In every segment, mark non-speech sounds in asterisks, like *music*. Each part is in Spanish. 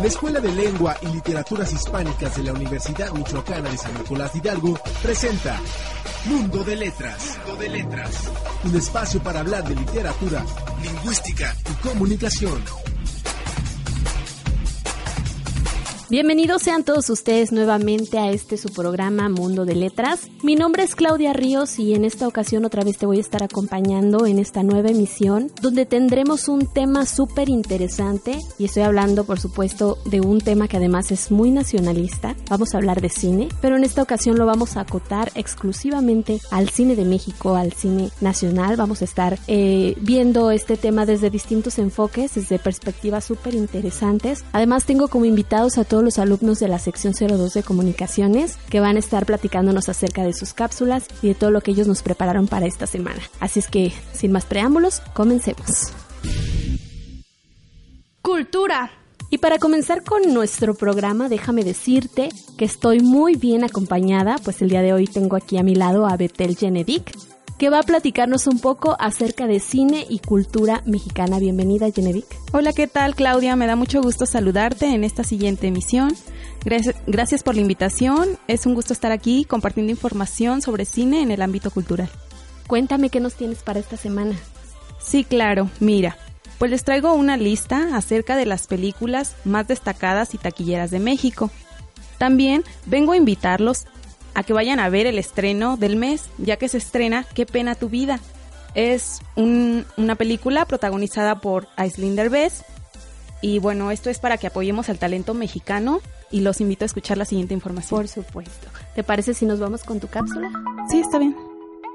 La Escuela de Lengua y Literaturas Hispánicas de la Universidad Michoacana de San Nicolás de Hidalgo presenta Mundo de Letras. Mundo de Letras. Un espacio para hablar de literatura, lingüística y comunicación. Bienvenidos sean todos ustedes nuevamente a este su programa Mundo de Letras. Mi nombre es Claudia Ríos y en esta ocasión otra vez te voy a estar acompañando en esta nueva emisión donde tendremos un tema súper interesante y estoy hablando por supuesto de un tema que además es muy nacionalista. Vamos a hablar de cine, pero en esta ocasión lo vamos a acotar exclusivamente al cine de México, al cine nacional. Vamos a estar eh, viendo este tema desde distintos enfoques, desde perspectivas súper interesantes. Además tengo como invitados a todos los alumnos de la sección 02 de comunicaciones que van a estar platicándonos acerca de sus cápsulas y de todo lo que ellos nos prepararon para esta semana. Así es que, sin más preámbulos, comencemos. Cultura. Y para comenzar con nuestro programa, déjame decirte que estoy muy bien acompañada, pues el día de hoy tengo aquí a mi lado a Betel Genedic, que va a platicarnos un poco acerca de cine y cultura mexicana. Bienvenida, Genevic. Hola, ¿qué tal, Claudia? Me da mucho gusto saludarte en esta siguiente emisión. Gracias, gracias por la invitación. Es un gusto estar aquí compartiendo información sobre cine en el ámbito cultural. Cuéntame qué nos tienes para esta semana. Sí, claro. Mira, pues les traigo una lista acerca de las películas más destacadas y taquilleras de México. También vengo a invitarlos a que vayan a ver el estreno del mes, ya que se estrena Qué pena tu vida. Es una película protagonizada por Aislinn Derbez y bueno, esto es para que apoyemos al talento mexicano y los invito a escuchar la siguiente información. Por supuesto. ¿Te parece si nos vamos con tu cápsula? Sí, está bien.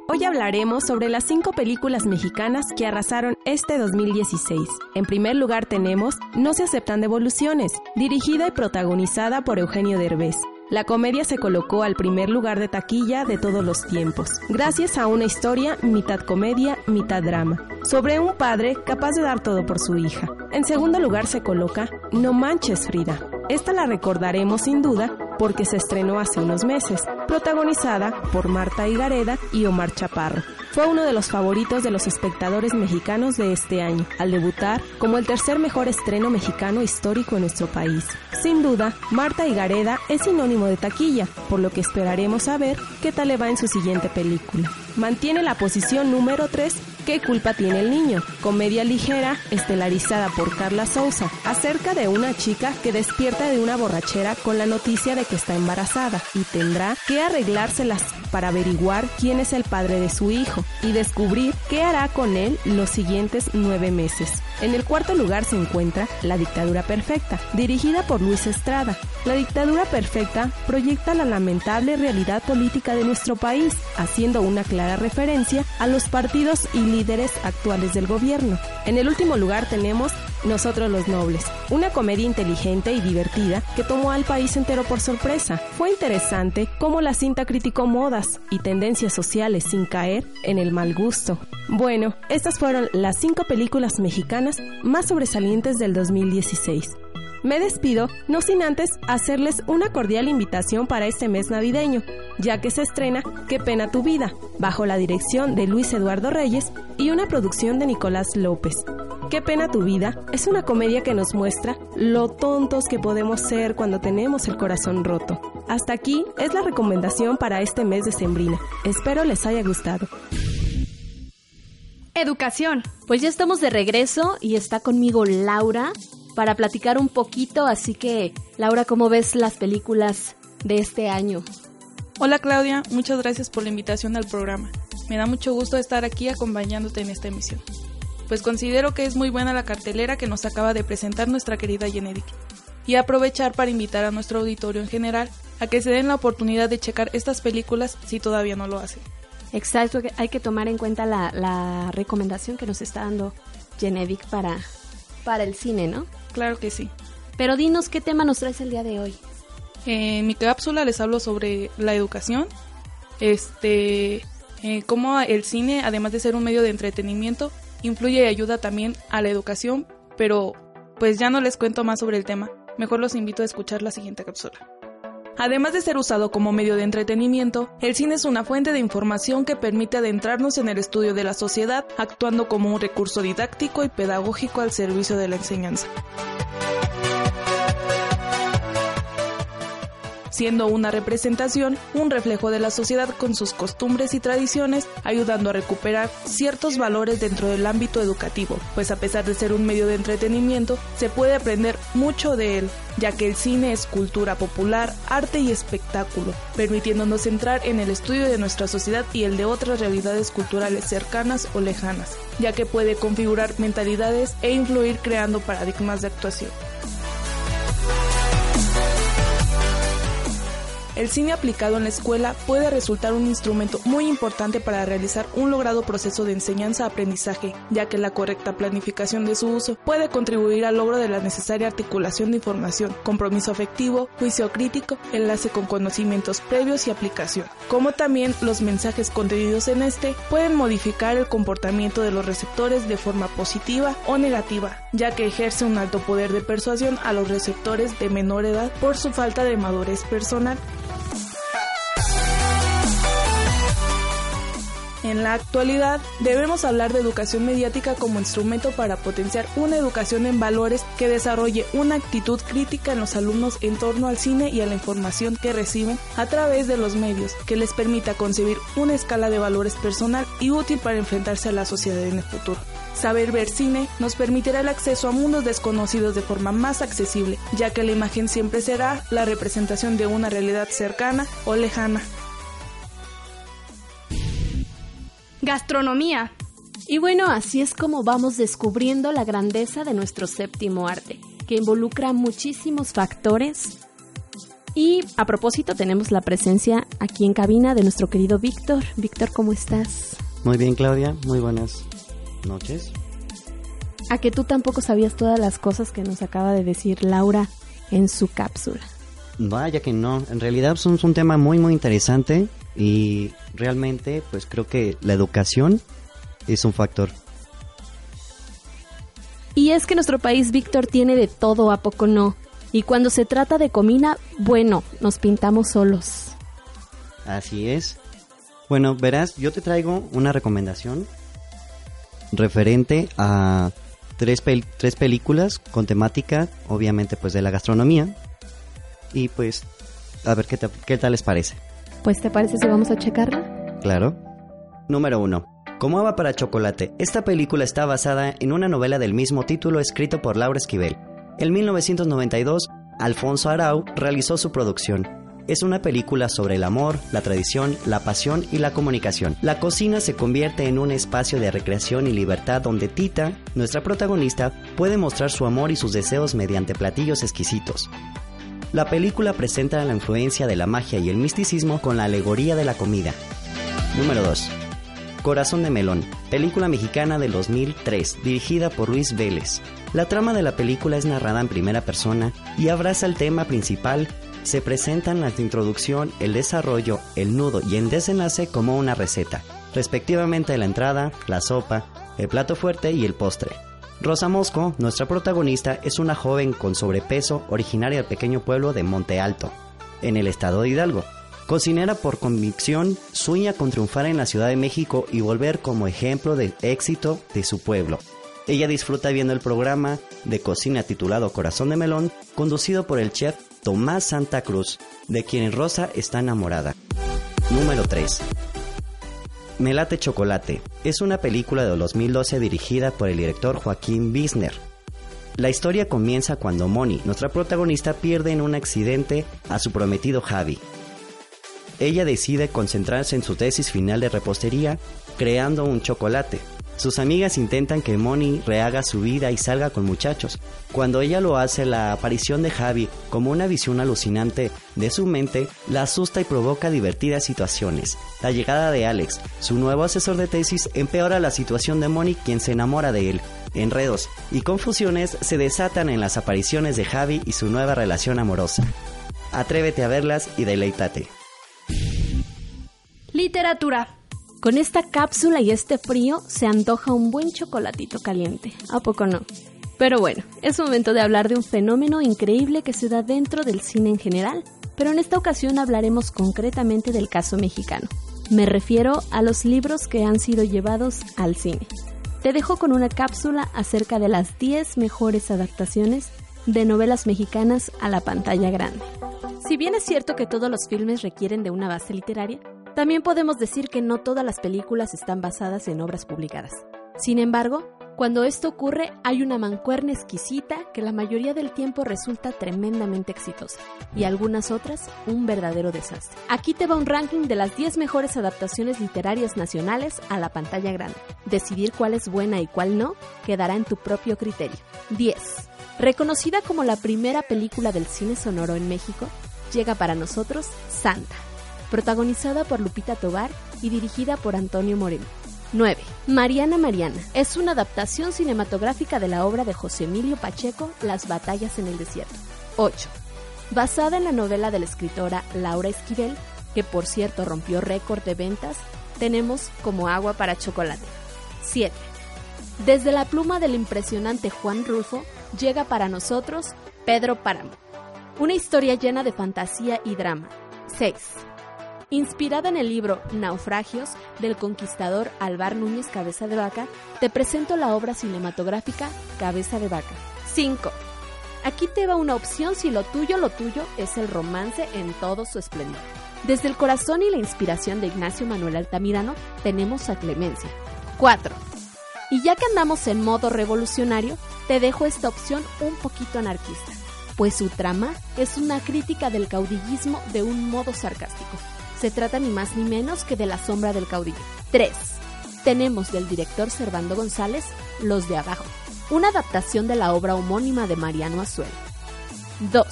Hoy hablaremos sobre las cinco películas mexicanas que arrasaron este 2016. En primer lugar tenemos No se aceptan devoluciones, dirigida y protagonizada por Eugenio Derbez. La comedia se colocó al primer lugar de taquilla de todos los tiempos, gracias a una historia mitad comedia, mitad drama, sobre un padre capaz de dar todo por su hija. En segundo lugar se coloca No manches Frida. Esta la recordaremos sin duda porque se estrenó hace unos meses, protagonizada por Marta Higareda y Omar Chaparro. Fue uno de los favoritos de los espectadores mexicanos de este año, al debutar como el tercer mejor estreno mexicano histórico en nuestro país. Sin duda, Marta Higareda es sinónimo de taquilla, por lo que esperaremos a ver qué tal le va en su siguiente película. Mantiene la posición número 3 ¿Qué culpa tiene el niño? Comedia ligera, estelarizada por Carla Souza, acerca de una chica que despierta de una borrachera con la noticia de que está embarazada y tendrá que arreglárselas para averiguar quién es el padre de su hijo y descubrir qué hará con él los siguientes nueve meses. En el cuarto lugar se encuentra La Dictadura Perfecta, dirigida por Luis Estrada. La Dictadura Perfecta proyecta la lamentable realidad política de nuestro país, haciendo una clara referencia a los partidos y líderes actuales del gobierno. En el último lugar tenemos Nosotros los Nobles, una comedia inteligente y divertida que tomó al país entero por sorpresa. Fue interesante cómo la cinta criticó modas y tendencias sociales sin caer en el mal gusto. Bueno, estas fueron las cinco películas mexicanas más sobresalientes del 2016. Me despido, no sin antes hacerles una cordial invitación para este mes navideño, ya que se estrena Qué pena tu vida, bajo la dirección de Luis Eduardo Reyes y una producción de Nicolás López. Qué pena tu vida es una comedia que nos muestra lo tontos que podemos ser cuando tenemos el corazón roto. Hasta aquí es la recomendación para este mes de Sembrina. Espero les haya gustado. Educación. Pues ya estamos de regreso y está conmigo Laura para platicar un poquito, así que Laura, ¿cómo ves las películas de este año? Hola Claudia, muchas gracias por la invitación al programa. Me da mucho gusto estar aquí acompañándote en esta emisión. Pues considero que es muy buena la cartelera que nos acaba de presentar nuestra querida Genedic. Y aprovechar para invitar a nuestro auditorio en general a que se den la oportunidad de checar estas películas si todavía no lo hacen. Exacto, hay que tomar en cuenta la, recomendación que nos está dando Genevic para, para el cine, ¿no? Claro que sí. Pero dinos qué tema nos traes el día de hoy. En mi cápsula les hablo sobre la educación, este, eh, cómo el cine, además de ser un medio de entretenimiento, influye y ayuda también a la educación, pero pues ya no les cuento más sobre el tema, mejor los invito a escuchar la siguiente cápsula. Además de ser usado como medio de entretenimiento, el cine es una fuente de información que permite adentrarnos en el estudio de la sociedad, actuando como un recurso didáctico y pedagógico al servicio de la enseñanza. Siendo una representación, un reflejo de la sociedad con sus costumbres y tradiciones, ayudando a recuperar ciertos valores dentro del ámbito educativo, pues a pesar de ser un medio de entretenimiento, se puede aprender mucho de él, ya que el cine es cultura popular, arte y espectáculo, permitiéndonos entrar en el estudio de nuestra sociedad y el de otras realidades culturales cercanas o lejanas, ya que puede configurar mentalidades e influir creando paradigmas de actuación. El cine aplicado en la escuela puede resultar un instrumento muy importante para realizar un logrado proceso de enseñanza-aprendizaje, ya que la correcta planificación de su uso puede contribuir al logro de la necesaria articulación de información, compromiso afectivo, juicio crítico, enlace con conocimientos previos y aplicación. Como también los mensajes contenidos en este pueden modificar el comportamiento de los receptores de forma positiva o negativa, ya que ejerce un alto poder de persuasión a los receptores de menor edad por su falta de madurez personal En la actualidad, debemos hablar de educación mediática como instrumento para potenciar una educación en valores que desarrolle una actitud crítica en los alumnos en torno al cine y a la información que reciben a través de los medios, que les permita concebir una escala de valores personal y útil para enfrentarse a la sociedad en el futuro. Saber ver cine nos permitirá el acceso a mundos desconocidos de forma más accesible, ya que la imagen siempre será la representación de una realidad cercana o lejana. Gastronomía. Y bueno, así es como vamos descubriendo la grandeza de nuestro séptimo arte, que involucra muchísimos factores. Y a propósito, tenemos la presencia aquí en cabina de nuestro querido Víctor. Víctor, ¿cómo estás? Muy bien, Claudia. Muy buenas noches. A que tú tampoco sabías todas las cosas que nos acaba de decir Laura en su cápsula. Vaya que no. En realidad es un tema muy, muy interesante y realmente, pues creo que la educación es un factor. Y es que nuestro país, Víctor, tiene de todo, ¿a poco no? Y cuando se trata de comida, bueno, nos pintamos solos. Así es. Bueno, verás, yo te traigo una recomendación referente a tres, tres películas con temática, obviamente, pues de la gastronomía. Y pues, a ver qué, qué tal les parece. Pues te parece si vamos a checarla? Claro. Número 1. Como Ava para Chocolate, esta película está basada en una novela del mismo título escrito por Laura Esquivel. En 1992, Alfonso Arau realizó su producción. Es una película sobre el amor, la tradición, la pasión y la comunicación. La cocina se convierte en un espacio de recreación y libertad donde Tita, nuestra protagonista, puede mostrar su amor y sus deseos mediante platillos exquisitos. La película presenta la influencia de la magia y el misticismo con la alegoría de la comida. Número 2. Corazón de Melón, película mexicana del 2003, dirigida por Luis Vélez. La trama de la película es narrada en primera persona y abraza el tema principal. Se presentan la introducción, el desarrollo, el nudo y el desenlace como una receta, respectivamente la entrada, la sopa, el plato fuerte y el postre. Rosa Mosco, nuestra protagonista, es una joven con sobrepeso originaria del pequeño pueblo de Monte Alto, en el estado de Hidalgo. Cocinera por convicción, sueña con triunfar en la Ciudad de México y volver como ejemplo de éxito de su pueblo. Ella disfruta viendo el programa de cocina titulado Corazón de Melón, conducido por el chef Tomás Santa Cruz, de quien Rosa está enamorada. Número 3. Melate Chocolate es una película de 2012 dirigida por el director Joaquín Bisner. La historia comienza cuando Moni, nuestra protagonista, pierde en un accidente a su prometido Javi. Ella decide concentrarse en su tesis final de repostería, creando un chocolate. Sus amigas intentan que Moni rehaga su vida y salga con muchachos. Cuando ella lo hace, la aparición de Javi, como una visión alucinante de su mente, la asusta y provoca divertidas situaciones. La llegada de Alex, su nuevo asesor de tesis, empeora la situación de Moni, quien se enamora de él. Enredos y confusiones se desatan en las apariciones de Javi y su nueva relación amorosa. Atrévete a verlas y deleítate. Literatura. Con esta cápsula y este frío se antoja un buen chocolatito caliente. ¿A poco no? Pero bueno, es momento de hablar de un fenómeno increíble que se da dentro del cine en general, pero en esta ocasión hablaremos concretamente del caso mexicano. Me refiero a los libros que han sido llevados al cine. Te dejo con una cápsula acerca de las 10 mejores adaptaciones de novelas mexicanas a la pantalla grande. Si bien es cierto que todos los filmes requieren de una base literaria, también podemos decir que no todas las películas están basadas en obras publicadas. Sin embargo, cuando esto ocurre hay una mancuerna exquisita que la mayoría del tiempo resulta tremendamente exitosa y algunas otras un verdadero desastre. Aquí te va un ranking de las 10 mejores adaptaciones literarias nacionales a la pantalla grande. Decidir cuál es buena y cuál no quedará en tu propio criterio. 10. Reconocida como la primera película del cine sonoro en México, llega para nosotros Santa protagonizada por Lupita Tobar y dirigida por Antonio Moreno. 9. Mariana Mariana es una adaptación cinematográfica de la obra de José Emilio Pacheco, Las batallas en el desierto. 8. Basada en la novela de la escritora Laura Esquivel, que por cierto rompió récord de ventas, tenemos como agua para chocolate. 7. Desde la pluma del impresionante Juan Rulfo llega para nosotros Pedro Páramo. Una historia llena de fantasía y drama. 6. Inspirada en el libro Naufragios del conquistador Alvar Núñez Cabeza de Vaca, te presento la obra cinematográfica Cabeza de Vaca. 5. Aquí te va una opción si lo tuyo, lo tuyo es el romance en todo su esplendor. Desde el corazón y la inspiración de Ignacio Manuel Altamirano tenemos a Clemencia. 4. Y ya que andamos en modo revolucionario, te dejo esta opción un poquito anarquista, pues su trama es una crítica del caudillismo de un modo sarcástico se trata ni más ni menos que de La sombra del caudillo. 3. Tenemos del director Servando González Los de Abajo, una adaptación de la obra homónima de Mariano Azuel. 2.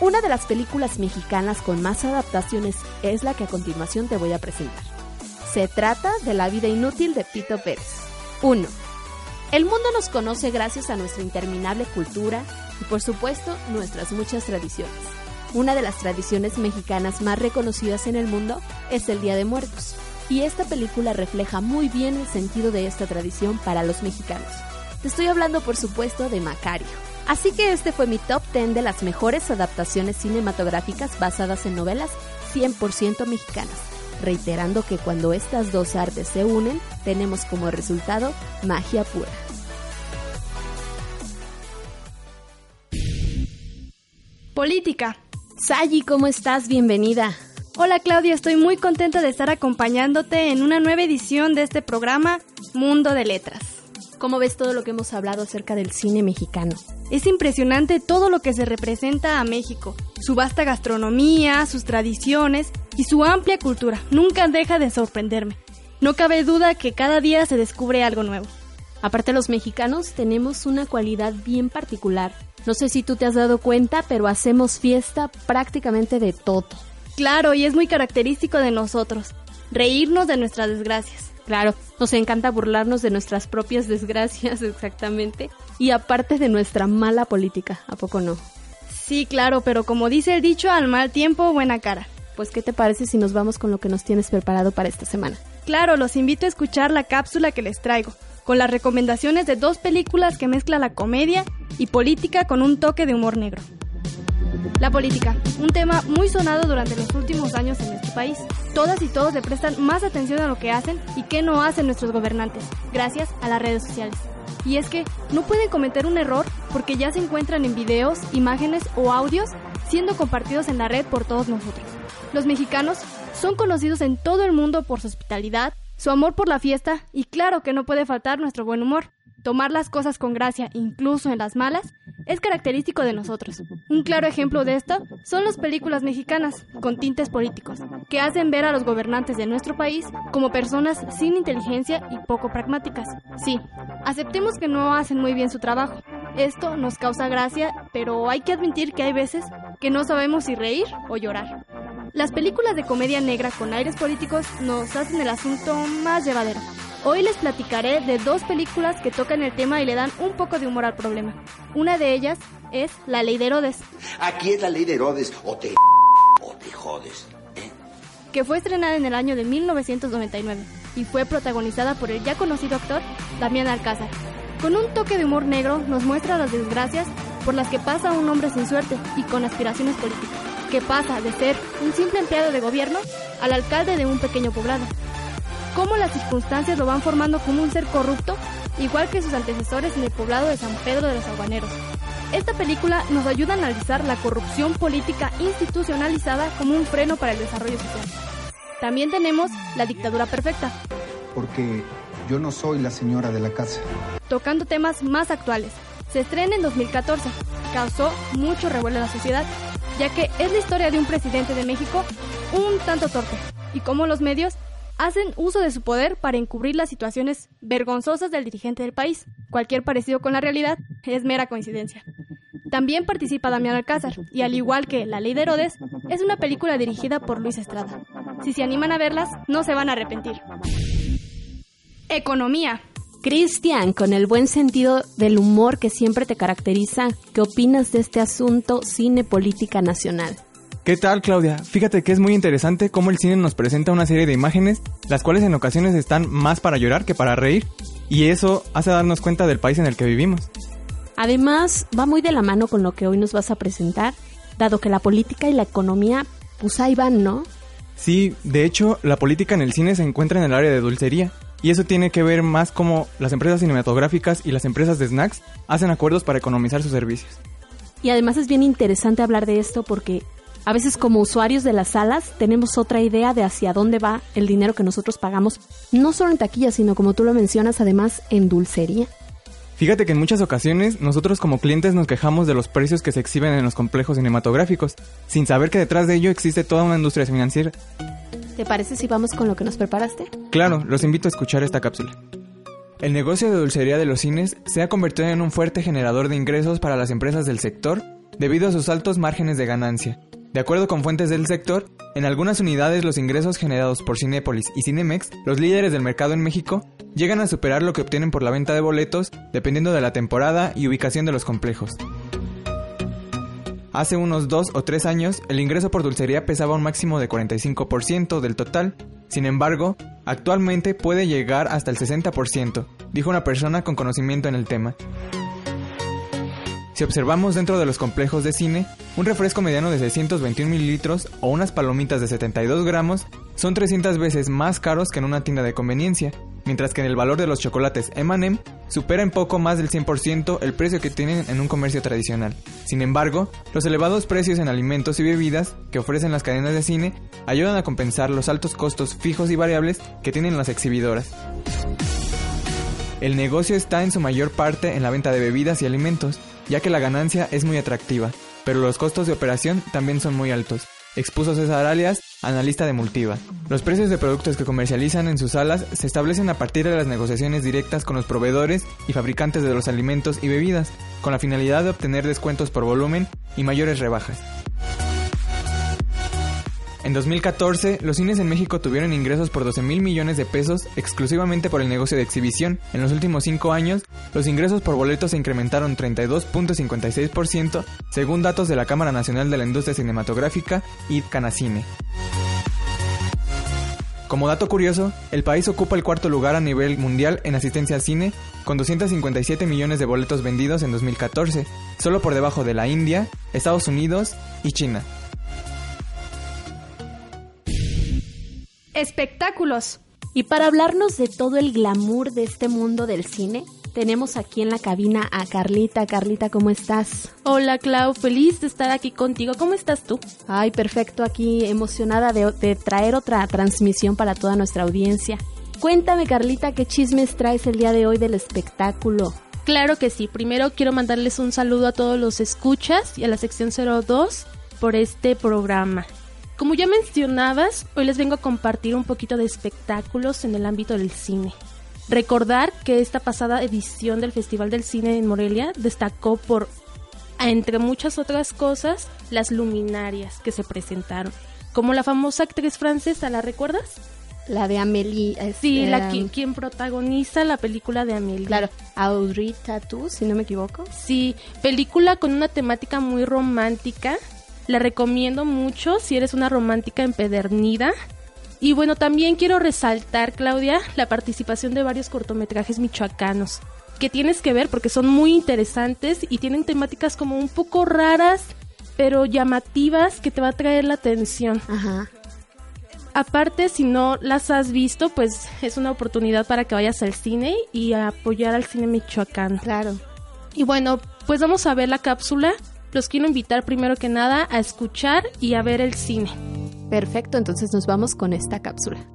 Una de las películas mexicanas con más adaptaciones es la que a continuación te voy a presentar. Se trata de La vida inútil de Pito Pérez. 1. El mundo nos conoce gracias a nuestra interminable cultura y por supuesto nuestras muchas tradiciones. Una de las tradiciones mexicanas más reconocidas en el mundo es el Día de Muertos, y esta película refleja muy bien el sentido de esta tradición para los mexicanos. Te estoy hablando por supuesto de Macario. Así que este fue mi top 10 de las mejores adaptaciones cinematográficas basadas en novelas 100% mexicanas, reiterando que cuando estas dos artes se unen, tenemos como resultado magia pura. Política. Sayi, ¿cómo estás? Bienvenida. Hola Claudia, estoy muy contenta de estar acompañándote en una nueva edición de este programa Mundo de Letras. ¿Cómo ves todo lo que hemos hablado acerca del cine mexicano? Es impresionante todo lo que se representa a México, su vasta gastronomía, sus tradiciones y su amplia cultura. Nunca deja de sorprenderme. No cabe duda que cada día se descubre algo nuevo. Aparte los mexicanos tenemos una cualidad bien particular no sé si tú te has dado cuenta, pero hacemos fiesta prácticamente de todo. Claro, y es muy característico de nosotros, reírnos de nuestras desgracias. Claro, nos encanta burlarnos de nuestras propias desgracias, *laughs* exactamente, y aparte de nuestra mala política, ¿a poco no? Sí, claro, pero como dice el dicho, al mal tiempo, buena cara. Pues, ¿qué te parece si nos vamos con lo que nos tienes preparado para esta semana? Claro, los invito a escuchar la cápsula que les traigo con las recomendaciones de dos películas que mezclan la comedia y política con un toque de humor negro. La política, un tema muy sonado durante los últimos años en nuestro país. Todas y todos le prestan más atención a lo que hacen y qué no hacen nuestros gobernantes, gracias a las redes sociales. Y es que no pueden cometer un error porque ya se encuentran en videos, imágenes o audios siendo compartidos en la red por todos nosotros. Los mexicanos son conocidos en todo el mundo por su hospitalidad, su amor por la fiesta y claro que no puede faltar nuestro buen humor. Tomar las cosas con gracia, incluso en las malas, es característico de nosotros. Un claro ejemplo de esto son las películas mexicanas, con tintes políticos, que hacen ver a los gobernantes de nuestro país como personas sin inteligencia y poco pragmáticas. Sí, aceptemos que no hacen muy bien su trabajo. Esto nos causa gracia, pero hay que admitir que hay veces que no sabemos si reír o llorar. Las películas de comedia negra con aires políticos nos hacen el asunto más llevadero. Hoy les platicaré de dos películas que tocan el tema y le dan un poco de humor al problema. Una de ellas es La Ley de Herodes. Aquí es la ley de Herodes, o te o te jodes. ¿eh? que fue estrenada en el año de 1999 y fue protagonizada por el ya conocido actor Damián Alcázar. Con un toque de humor negro nos muestra las desgracias por las que pasa un hombre sin suerte y con aspiraciones políticas, que pasa de ser un simple empleado de gobierno al alcalde de un pequeño poblado. Cómo las circunstancias lo van formando como un ser corrupto, igual que sus antecesores en el poblado de San Pedro de los Aguaneros. Esta película nos ayuda a analizar la corrupción política institucionalizada como un freno para el desarrollo social. También tenemos La dictadura perfecta, porque yo no soy la señora de la casa. tocando temas más actuales. Se estrena en 2014. Causó mucho revuelo en la sociedad, ya que es la historia de un presidente de México un tanto torpe y cómo los medios hacen uso de su poder para encubrir las situaciones vergonzosas del dirigente del país. Cualquier parecido con la realidad es mera coincidencia. También participa Damián Alcázar, y al igual que La Ley de Herodes, es una película dirigida por Luis Estrada. Si se animan a verlas, no se van a arrepentir. Economía. Cristian, con el buen sentido del humor que siempre te caracteriza, ¿qué opinas de este asunto cine política nacional? ¿Qué tal, Claudia? Fíjate que es muy interesante cómo el cine nos presenta una serie de imágenes, las cuales en ocasiones están más para llorar que para reír, y eso hace darnos cuenta del país en el que vivimos. Además, va muy de la mano con lo que hoy nos vas a presentar, dado que la política y la economía, pues ahí van, ¿no? Sí, de hecho, la política en el cine se encuentra en el área de dulcería, y eso tiene que ver más como las empresas cinematográficas y las empresas de snacks hacen acuerdos para economizar sus servicios. Y además es bien interesante hablar de esto porque a veces como usuarios de las salas tenemos otra idea de hacia dónde va el dinero que nosotros pagamos, no solo en taquilla, sino como tú lo mencionas, además en dulcería. Fíjate que en muchas ocasiones nosotros como clientes nos quejamos de los precios que se exhiben en los complejos cinematográficos, sin saber que detrás de ello existe toda una industria financiera. ¿Te parece si vamos con lo que nos preparaste? Claro, los invito a escuchar esta cápsula. El negocio de dulcería de los cines se ha convertido en un fuerte generador de ingresos para las empresas del sector debido a sus altos márgenes de ganancia. De acuerdo con fuentes del sector, en algunas unidades los ingresos generados por Cinépolis y Cinemex, los líderes del mercado en México, llegan a superar lo que obtienen por la venta de boletos dependiendo de la temporada y ubicación de los complejos. Hace unos 2 o 3 años, el ingreso por dulcería pesaba un máximo de 45% del total. Sin embargo, actualmente puede llegar hasta el 60%, dijo una persona con conocimiento en el tema. Si observamos dentro de los complejos de cine, un refresco mediano de 621 mililitros o unas palomitas de 72 gramos son 300 veces más caros que en una tienda de conveniencia, mientras que en el valor de los chocolates M&M supera en poco más del 100% el precio que tienen en un comercio tradicional. Sin embargo, los elevados precios en alimentos y bebidas que ofrecen las cadenas de cine ayudan a compensar los altos costos fijos y variables que tienen las exhibidoras. El negocio está en su mayor parte en la venta de bebidas y alimentos, ya que la ganancia es muy atractiva, pero los costos de operación también son muy altos. Expuso César Alias, analista de Multiva. Los precios de productos que comercializan en sus salas se establecen a partir de las negociaciones directas con los proveedores y fabricantes de los alimentos y bebidas, con la finalidad de obtener descuentos por volumen y mayores rebajas. En 2014, los cines en México tuvieron ingresos por 12 mil millones de pesos exclusivamente por el negocio de exhibición. En los últimos 5 años, los ingresos por boletos se incrementaron 32.56% según datos de la Cámara Nacional de la Industria Cinematográfica y Canacine. Como dato curioso, el país ocupa el cuarto lugar a nivel mundial en asistencia al cine, con 257 millones de boletos vendidos en 2014, solo por debajo de la India, Estados Unidos y China. Espectáculos. Y para hablarnos de todo el glamour de este mundo del cine, tenemos aquí en la cabina a Carlita. Carlita, ¿cómo estás? Hola Clau, feliz de estar aquí contigo. ¿Cómo estás tú? Ay, perfecto, aquí emocionada de, de traer otra transmisión para toda nuestra audiencia. Cuéntame, Carlita, qué chismes traes el día de hoy del espectáculo. Claro que sí. Primero quiero mandarles un saludo a todos los escuchas y a la sección 02 por este programa. Como ya mencionabas, hoy les vengo a compartir un poquito de espectáculos en el ámbito del cine. Recordar que esta pasada edición del Festival del Cine en Morelia destacó por, entre muchas otras cosas, las luminarias que se presentaron. Como la famosa actriz francesa, ¿la recuerdas? La de Amélie. sí, la quien, protagoniza la película de Amélie. Claro, Audrey Tatou, si no me equivoco. Sí, película con una temática muy romántica. La recomiendo mucho si eres una romántica empedernida. Y bueno, también quiero resaltar, Claudia, la participación de varios cortometrajes michoacanos que tienes que ver porque son muy interesantes y tienen temáticas como un poco raras, pero llamativas que te va a traer la atención. Ajá. Aparte, si no las has visto, pues es una oportunidad para que vayas al cine y a apoyar al cine michoacán. Claro. Y bueno, pues vamos a ver la cápsula. Los quiero invitar primero que nada a escuchar y a ver el cine. Perfecto, entonces nos vamos con esta cápsula.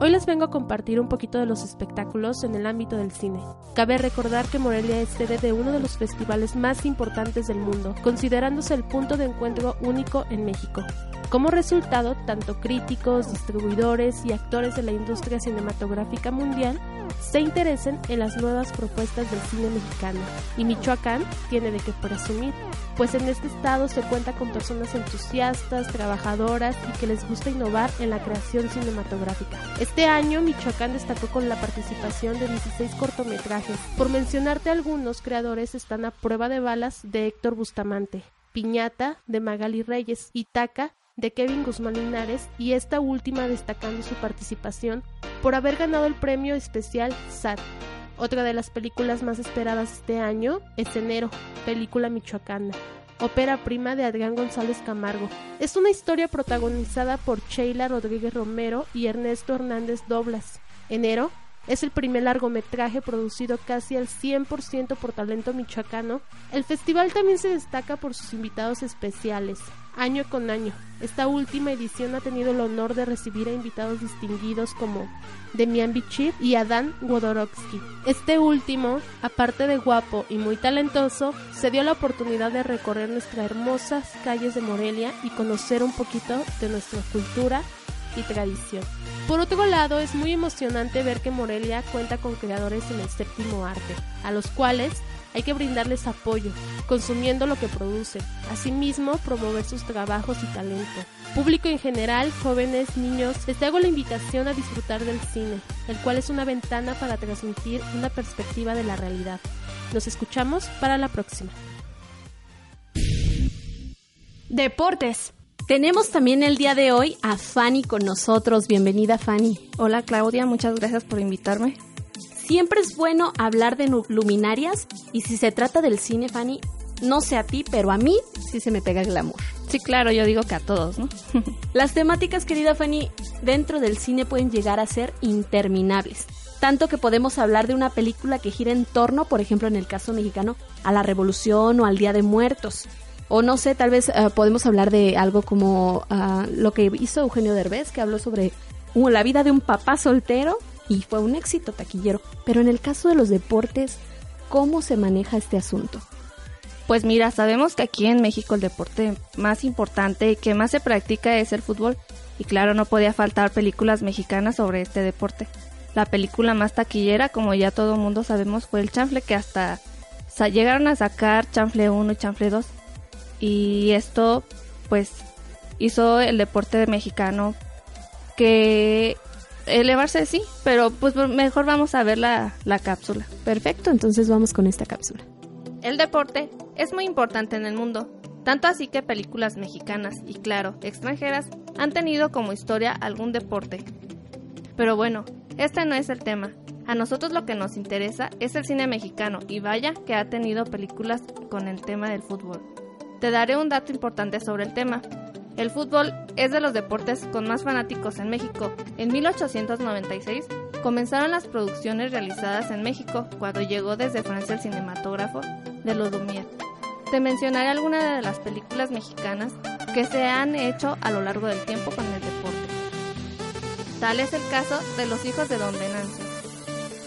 Hoy les vengo a compartir un poquito de los espectáculos en el ámbito del cine. Cabe recordar que Morelia es sede de uno de los festivales más importantes del mundo, considerándose el punto de encuentro único en México. Como resultado, tanto críticos, distribuidores y actores de la industria cinematográfica mundial se interesen en las nuevas propuestas del cine mexicano. Y Michoacán tiene de qué presumir, pues en este estado se cuenta con personas entusiastas, trabajadoras y que les gusta innovar en la creación cinematográfica. Este año Michoacán destacó con la participación de 16 cortometrajes. Por mencionarte algunos, creadores están a prueba de balas de Héctor Bustamante, Piñata de Magali Reyes, Itaca de Kevin Guzmán Linares y esta última destacando su participación por haber ganado el premio especial SAT. Otra de las películas más esperadas este año es Enero, película michoacana, ópera prima de Adrián González Camargo. Es una historia protagonizada por Sheila Rodríguez Romero y Ernesto Hernández Doblas. Enero es el primer largometraje producido casi al 100% por talento michoacano. El festival también se destaca por sus invitados especiales, año con año. Esta última edición ha tenido el honor de recibir a invitados distinguidos como Demian Bichir y Adán Wodorowski. Este último, aparte de guapo y muy talentoso, se dio la oportunidad de recorrer nuestras hermosas calles de Morelia y conocer un poquito de nuestra cultura y tradición. Por otro lado, es muy emocionante ver que Morelia cuenta con creadores en el séptimo arte, a los cuales hay que brindarles apoyo, consumiendo lo que producen, asimismo promover sus trabajos y talento. Público en general, jóvenes, niños, les hago la invitación a disfrutar del cine, el cual es una ventana para transmitir una perspectiva de la realidad. Nos escuchamos para la próxima. Deportes. Tenemos también el día de hoy a Fanny con nosotros. Bienvenida, Fanny. Hola, Claudia. Muchas gracias por invitarme. Siempre es bueno hablar de luminarias y si se trata del cine, Fanny, no sé a ti, pero a mí sí se me pega el glamour. Sí, claro, yo digo que a todos, ¿no? *laughs* Las temáticas, querida Fanny, dentro del cine pueden llegar a ser interminables. Tanto que podemos hablar de una película que gira en torno, por ejemplo, en el caso mexicano, a la revolución o al Día de Muertos. O no sé, tal vez uh, podemos hablar de algo como uh, lo que hizo Eugenio Derbez, que habló sobre uh, la vida de un papá soltero y fue un éxito taquillero. Pero en el caso de los deportes, ¿cómo se maneja este asunto? Pues mira, sabemos que aquí en México el deporte más importante y que más se practica es el fútbol. Y claro, no podía faltar películas mexicanas sobre este deporte. La película más taquillera, como ya todo mundo sabemos, fue el chanfle, que hasta llegaron a sacar chanfle 1 y chanfle 2 y esto pues hizo el deporte mexicano que elevarse sí, pero pues mejor vamos a ver la, la cápsula. Perfecto, entonces vamos con esta cápsula. El deporte es muy importante en el mundo, tanto así que películas mexicanas y claro, extranjeras han tenido como historia algún deporte. Pero bueno, este no es el tema. A nosotros lo que nos interesa es el cine mexicano y vaya que ha tenido películas con el tema del fútbol. Te daré un dato importante sobre el tema. El fútbol es de los deportes con más fanáticos en México. En 1896 comenzaron las producciones realizadas en México cuando llegó desde Francia el cinematógrafo de los Lumière. Te mencionaré algunas de las películas mexicanas que se han hecho a lo largo del tiempo con el deporte. Tal es el caso de Los hijos de Don Venancio.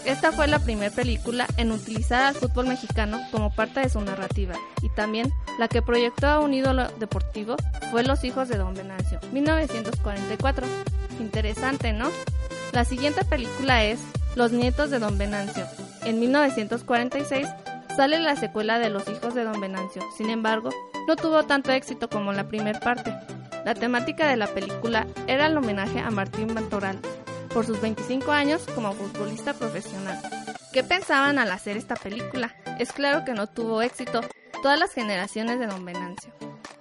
Esta fue la primera película en utilizar al fútbol mexicano como parte de su narrativa y también la que proyectó a un ídolo deportivo fue Los hijos de Don Venancio, 1944. Interesante, ¿no? La siguiente película es Los nietos de Don Venancio. En 1946 sale la secuela de Los hijos de Don Venancio, sin embargo, no tuvo tanto éxito como la primera parte. La temática de la película era el homenaje a Martín Bantoral, por sus 25 años como futbolista profesional. ¿Qué pensaban al hacer esta película? Es claro que no tuvo éxito todas las generaciones de Don Venancio.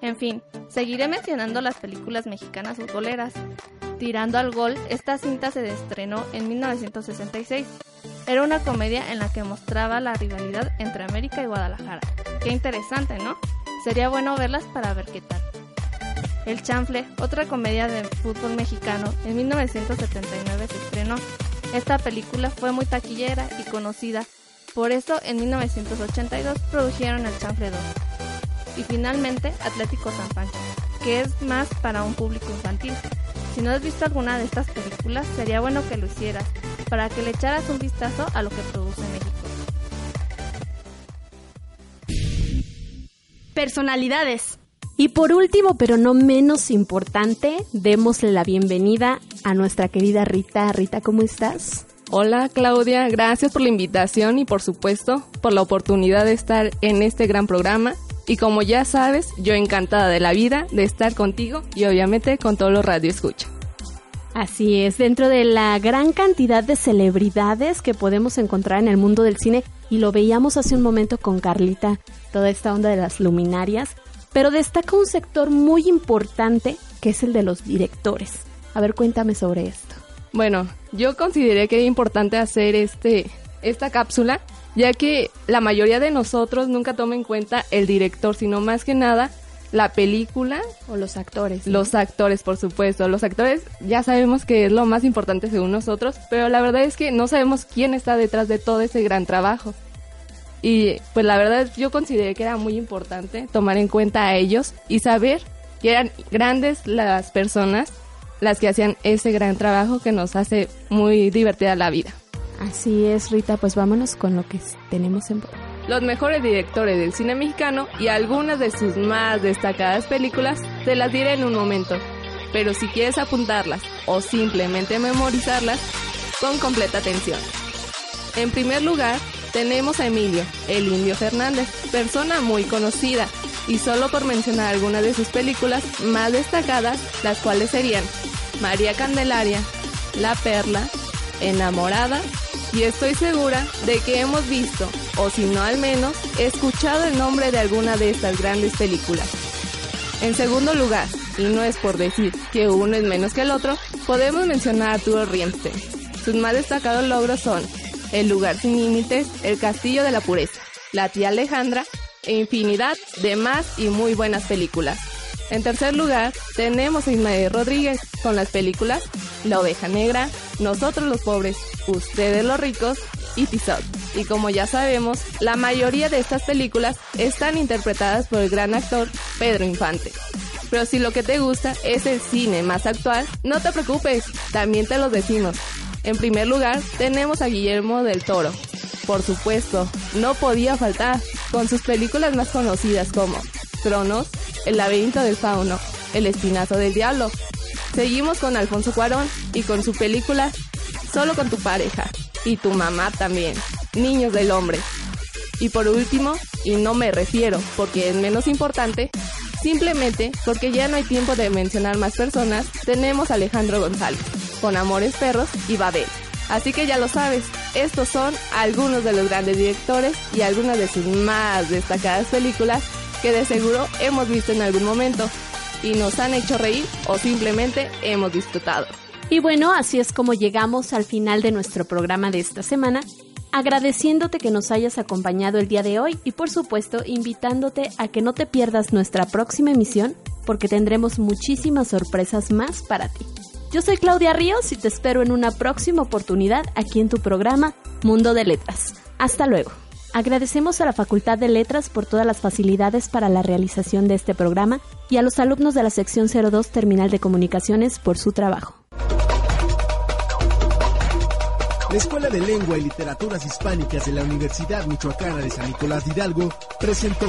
En fin, seguiré mencionando las películas mexicanas futboleras. Tirando al gol, esta cinta se estrenó en 1966. Era una comedia en la que mostraba la rivalidad entre América y Guadalajara. Qué interesante, ¿no? Sería bueno verlas para ver qué tal. El Chanfle, otra comedia de fútbol mexicano, en 1979 se estrenó. Esta película fue muy taquillera y conocida, por eso en 1982 produjeron El Chanfle 2. Y finalmente Atlético San Pancho, que es más para un público infantil. Si no has visto alguna de estas películas, sería bueno que lo hicieras, para que le echaras un vistazo a lo que produce México. Personalidades. Y por último, pero no menos importante, démosle la bienvenida a nuestra querida Rita. Rita, ¿cómo estás? Hola Claudia, gracias por la invitación y por supuesto por la oportunidad de estar en este gran programa. Y como ya sabes, yo encantada de la vida de estar contigo y obviamente con todos los radio escucha. Así es, dentro de la gran cantidad de celebridades que podemos encontrar en el mundo del cine, y lo veíamos hace un momento con Carlita, toda esta onda de las luminarias, pero destaca un sector muy importante que es el de los directores. A ver, cuéntame sobre esto. Bueno, yo consideré que era importante hacer este esta cápsula, ya que la mayoría de nosotros nunca toma en cuenta el director, sino más que nada la película o los actores. Los actores, por supuesto. Los actores ya sabemos que es lo más importante según nosotros, pero la verdad es que no sabemos quién está detrás de todo ese gran trabajo. Y pues la verdad yo consideré que era muy importante tomar en cuenta a ellos y saber que eran grandes las personas las que hacían ese gran trabajo que nos hace muy divertida la vida. Así es, Rita, pues vámonos con lo que tenemos en los mejores directores del cine mexicano y algunas de sus más destacadas películas te las diré en un momento. Pero si quieres apuntarlas o simplemente memorizarlas, con completa atención. En primer lugar, tenemos a Emilio, el Indio Fernández, persona muy conocida, y solo por mencionar algunas de sus películas más destacadas, las cuales serían María Candelaria, La Perla, Enamorada, y estoy segura de que hemos visto, o si no al menos, escuchado el nombre de alguna de estas grandes películas. En segundo lugar, y no es por decir que uno es menos que el otro, podemos mencionar a Arturo Riemsten. Sus más destacados logros son el lugar sin límites, El castillo de la pureza, La tía Alejandra e infinidad de más y muy buenas películas. En tercer lugar, tenemos a Ismael Rodríguez con las películas La oveja negra, Nosotros los pobres, Ustedes los ricos y Tizot. Y como ya sabemos, la mayoría de estas películas están interpretadas por el gran actor Pedro Infante. Pero si lo que te gusta es el cine más actual, no te preocupes, también te lo decimos. En primer lugar, tenemos a Guillermo del Toro. Por supuesto, no podía faltar, con sus películas más conocidas como Tronos, El laberinto del fauno, El espinazo del diablo. Seguimos con Alfonso Cuarón y con su película Solo con tu pareja y tu mamá también, Niños del Hombre. Y por último, y no me refiero porque es menos importante, simplemente porque ya no hay tiempo de mencionar más personas, tenemos a Alejandro González con Amores Perros y Babel. Así que ya lo sabes, estos son algunos de los grandes directores y algunas de sus más destacadas películas que de seguro hemos visto en algún momento y nos han hecho reír o simplemente hemos disfrutado. Y bueno, así es como llegamos al final de nuestro programa de esta semana, agradeciéndote que nos hayas acompañado el día de hoy y por supuesto invitándote a que no te pierdas nuestra próxima emisión porque tendremos muchísimas sorpresas más para ti. Yo soy Claudia Ríos y te espero en una próxima oportunidad aquí en tu programa Mundo de Letras. Hasta luego. Agradecemos a la Facultad de Letras por todas las facilidades para la realización de este programa y a los alumnos de la sección 02 Terminal de Comunicaciones por su trabajo. La Escuela de Lengua y Literaturas Hispánicas de la Universidad Michoacana de San Nicolás de Hidalgo presentó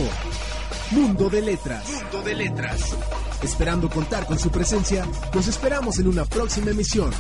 Mundo de Letras. Mundo de Letras. Esperando contar con su presencia, nos esperamos en una próxima emisión.